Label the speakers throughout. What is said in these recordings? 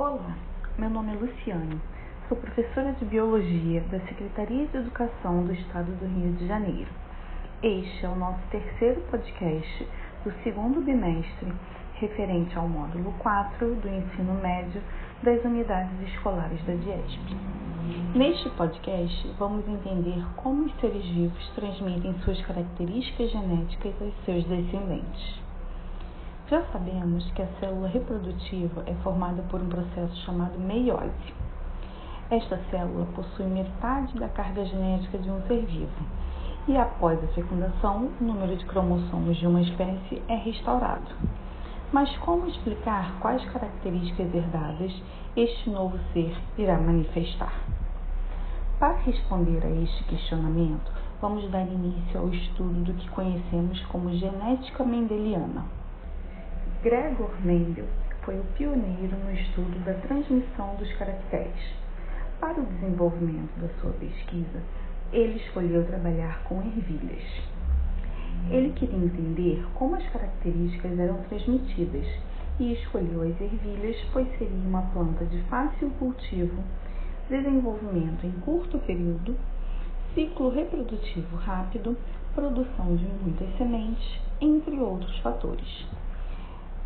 Speaker 1: Olá, meu nome é Luciane, sou professora de Biologia da Secretaria de Educação do Estado do Rio de Janeiro. Este é o nosso terceiro podcast do segundo bimestre, referente ao módulo 4 do ensino médio das unidades escolares da DIESP. Neste podcast, vamos entender como os seres vivos transmitem suas características genéticas aos seus descendentes. Já sabemos que a célula reprodutiva é formada por um processo chamado meiose. Esta célula possui metade da carga genética de um ser vivo e, após a fecundação, o número de cromossomos de uma espécie é restaurado. Mas como explicar quais características herdadas este novo ser irá manifestar? Para responder a este questionamento, vamos dar início ao estudo do que conhecemos como genética mendeliana. Gregor Mendel foi o pioneiro no estudo da transmissão dos caracteres. Para o desenvolvimento da sua pesquisa, ele escolheu trabalhar com ervilhas. Ele queria entender como as características eram transmitidas e escolheu as ervilhas, pois seria uma planta de fácil cultivo, desenvolvimento em curto período, ciclo reprodutivo rápido, produção de muitas sementes, entre outros fatores.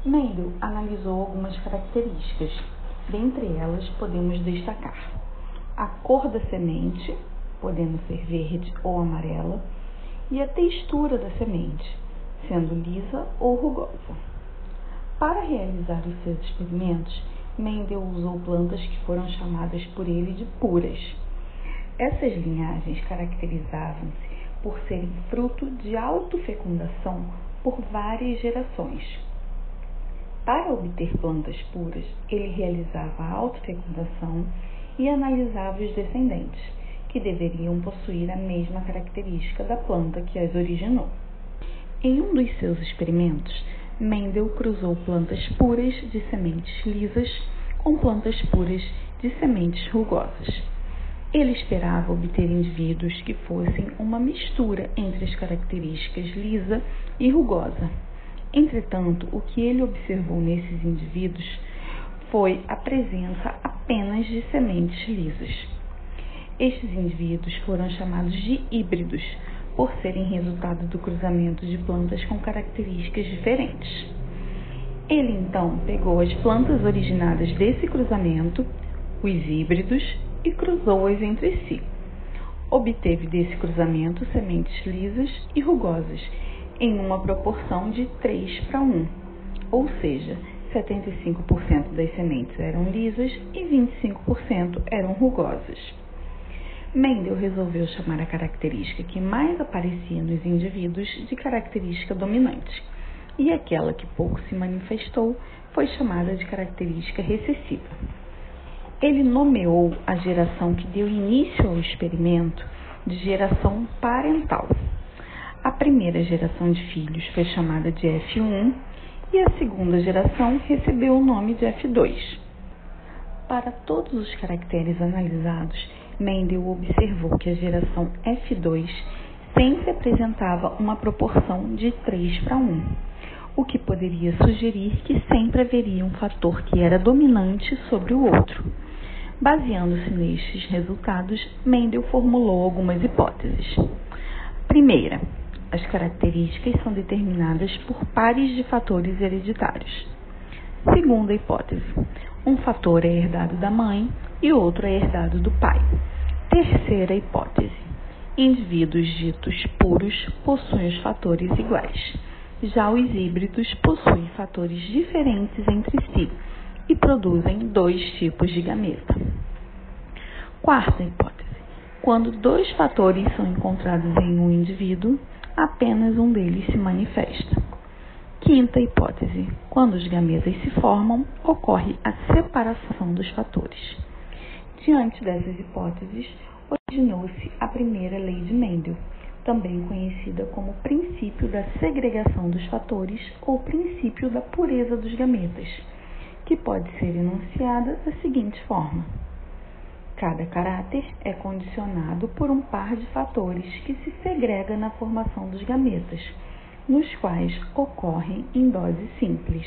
Speaker 1: Mendel analisou algumas características. Dentre elas, podemos destacar a cor da semente, podendo ser verde ou amarela, e a textura da semente, sendo lisa ou rugosa. Para realizar os seus experimentos, Mendel usou plantas que foram chamadas por ele de puras. Essas linhagens caracterizavam-se por serem fruto de autofecundação por várias gerações para obter plantas puras, ele realizava a autofecundação e analisava os descendentes, que deveriam possuir a mesma característica da planta que as originou. Em um dos seus experimentos, Mendel cruzou plantas puras de sementes lisas com plantas puras de sementes rugosas. Ele esperava obter indivíduos que fossem uma mistura entre as características lisa e rugosa Entretanto, o que ele observou nesses indivíduos foi a presença apenas de sementes lisas. Estes indivíduos foram chamados de híbridos, por serem resultado do cruzamento de plantas com características diferentes. Ele então pegou as plantas originadas desse cruzamento, os híbridos, e cruzou-as entre si. Obteve desse cruzamento sementes lisas e rugosas em uma proporção de 3 para 1, ou seja, 75% das sementes eram lisas e 25% eram rugosas. Mendel resolveu chamar a característica que mais aparecia nos indivíduos de característica dominante, e aquela que pouco se manifestou foi chamada de característica recessiva. Ele nomeou a geração que deu início ao experimento de geração parental. A primeira geração de filhos foi chamada de F1 e a segunda geração recebeu o nome de F2. Para todos os caracteres analisados, Mendel observou que a geração F2 sempre apresentava uma proporção de 3 para 1, o que poderia sugerir que sempre haveria um fator que era dominante sobre o outro. Baseando-se nestes resultados, Mendel formulou algumas hipóteses. Primeira, as características são determinadas por pares de fatores hereditários. Segunda hipótese: um fator é herdado da mãe e outro é herdado do pai. Terceira hipótese: indivíduos ditos puros possuem os fatores iguais. Já os híbridos possuem fatores diferentes entre si e produzem dois tipos de gameta. Quarta hipótese: quando dois fatores são encontrados em um indivíduo, apenas um deles se manifesta. Quinta hipótese: quando os gametas se formam, ocorre a separação dos fatores. Diante dessas hipóteses, originou-se a primeira lei de Mendel, também conhecida como princípio da segregação dos fatores ou princípio da pureza dos gametas, que pode ser enunciada da seguinte forma: Cada caráter é condicionado por um par de fatores que se segrega na formação dos gametas, nos quais ocorrem em dose simples.